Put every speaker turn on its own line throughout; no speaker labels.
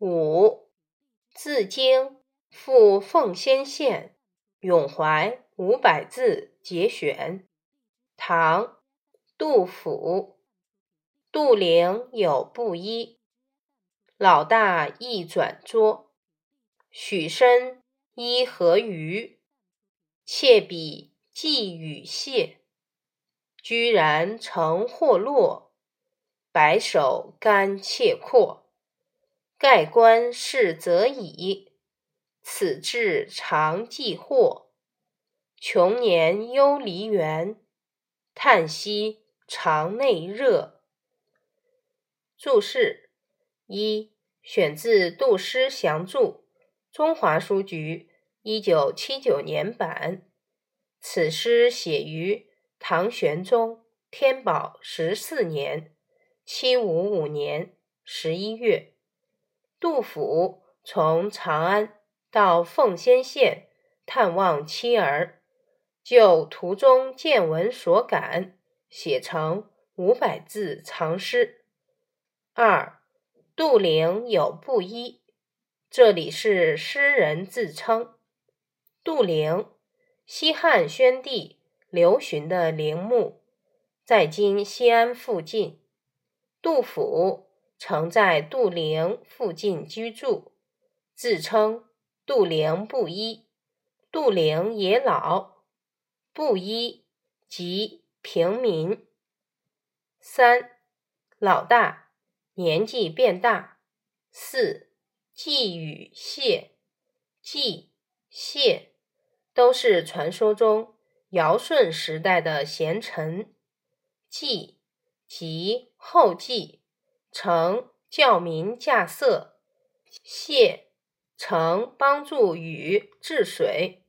五，字经，赴奉先县，咏怀五百字节选。唐，杜甫。杜陵有布衣，老大一转桌。许身依何余？妾比寄与谢。居然成或落，白首甘切阔。盖棺事则已，此志常寄祸。穷年忧黎元，叹息肠内热。注释一：选自《杜诗详注》，中华书局一九七九年版。此诗写于唐玄宗天宝十四年（七五五年）十一月。杜甫从长安到奉先县探望妻儿，就途中见闻所感，写成五百字长诗。二，杜陵有布衣，这里是诗人自称。杜陵，西汉宣帝刘询的陵墓，在今西安附近。杜甫曾在杜陵附近居住，自称杜陵布衣。杜陵也老，布衣即平民。三，老大。年纪变大。四季与谢，季谢都是传说中尧舜时代的贤臣。季即后继，成教民稼穑；谢成帮助禹治水。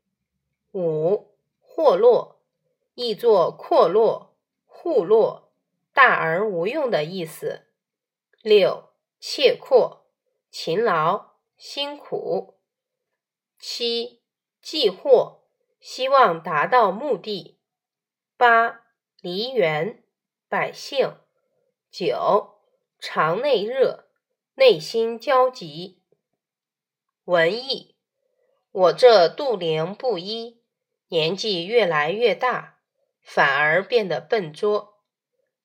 五霍落，译作阔落、户落，大而无用的意思。六切阔，勤劳辛苦。七计获，希望达到目的。八梨园，百姓。九肠内热，内心焦急。文艺，我这度量不一，年纪越来越大，反而变得笨拙，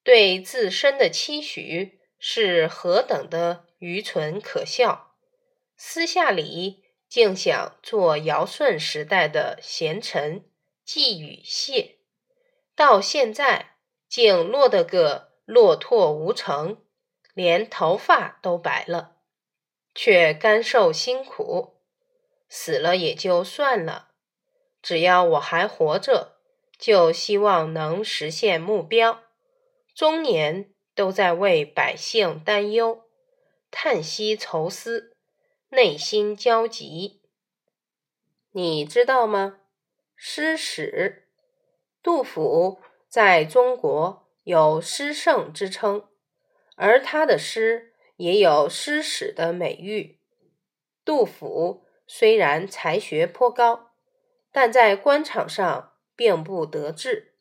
对自身的期许。是何等的愚蠢可笑！私下里竟想做尧舜时代的贤臣季与谢，到现在竟落得个落拓无成，连头发都白了，却甘受辛苦，死了也就算了。只要我还活着，就希望能实现目标，终年。都在为百姓担忧，叹息愁思，内心焦急。你知道吗？诗史，杜甫在中国有诗圣之称，而他的诗也有诗史的美誉。杜甫虽然才学颇高，但在官场上并不得志，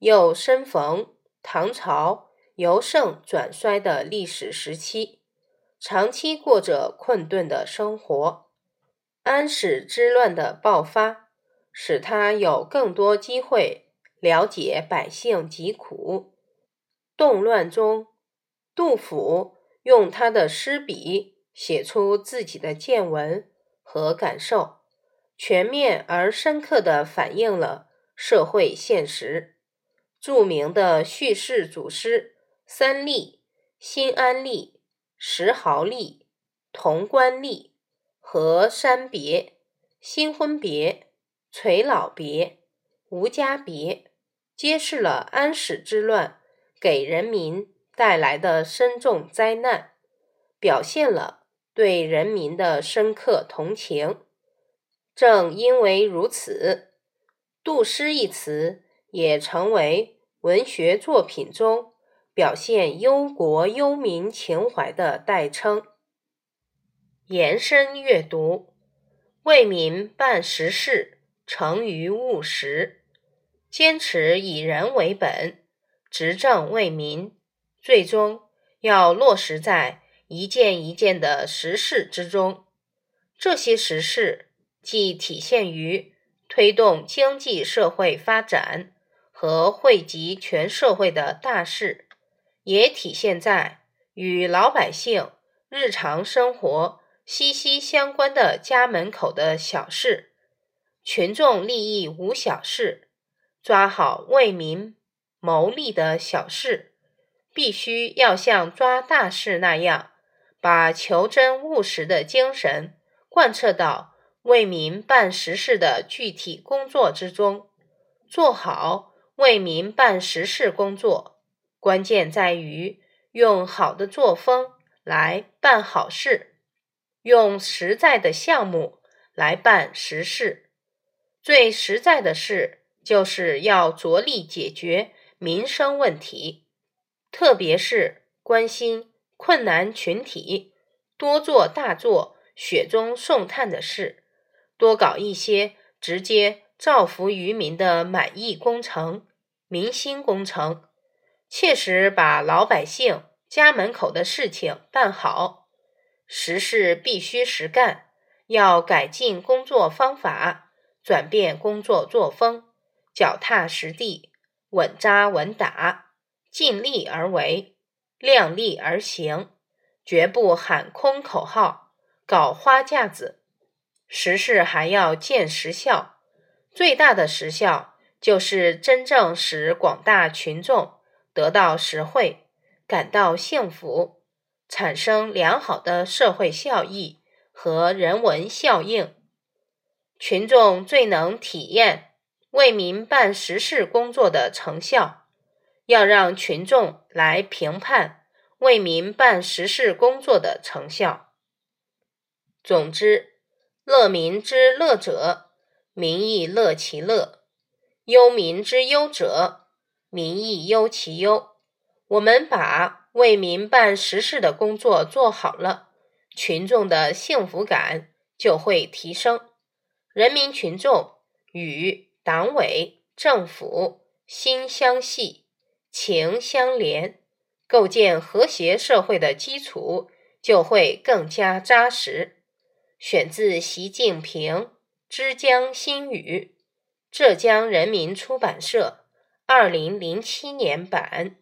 又身逢唐朝。由盛转衰的历史时期，长期过着困顿的生活。安史之乱的爆发，使他有更多机会了解百姓疾苦。动乱中，杜甫用他的诗笔写出自己的见闻和感受，全面而深刻地反映了社会现实。著名的叙事组诗。三吏、新安吏、石壕吏、潼关吏和山别、新婚别、垂老别、无家别，揭示了安史之乱给人民带来的深重灾难，表现了对人民的深刻同情。正因为如此，“杜诗”一词也成为文学作品中。表现忧国忧民情怀的代称。延伸阅读：为民办实事，成于务实，坚持以人为本，执政为民，最终要落实在一件一件的实事之中。这些实事既体现于推动经济社会发展和惠及全社会的大事，也体现在与老百姓日常生活息息相关的家门口的小事。群众利益无小事，抓好为民谋利的小事。必须要像抓大事那样，把求真务实的精神贯彻到为民办实事的具体工作之中，做好为民办实事工作。关键在于用好的作风来办好事，用实在的项目来办实事。最实在的事，就是要着力解决民生问题。特别是关心困难群体，多做大做雪中送炭的事，多搞一些直接造福于民的满意工程、民心工程，切实把老百姓家门口的事情办好。实事必须实干，要改进工作方法，转变工作作风，脚踏实地，稳扎稳打。尽力而为，量力而行，绝不喊空口号、搞花架子。实事还要见实效，最大的实效就是真正使广大群众得到实惠，感到幸福，产生良好的社会效益和人文效应。群众最能体验为民办实事工作的成效。要让群众来评判为民办实事工作的成效。总之，乐民之乐者，民亦乐其乐；忧民之忧者，民亦忧其忧。我们把为民办实事的工作做好了，群众的幸福感就会提升，人民群众与党委政府心相系。情相连，构建和谐社会的基础就会更加扎实。选自习近平《之江新语》，浙江人民出版社，二零零七年版。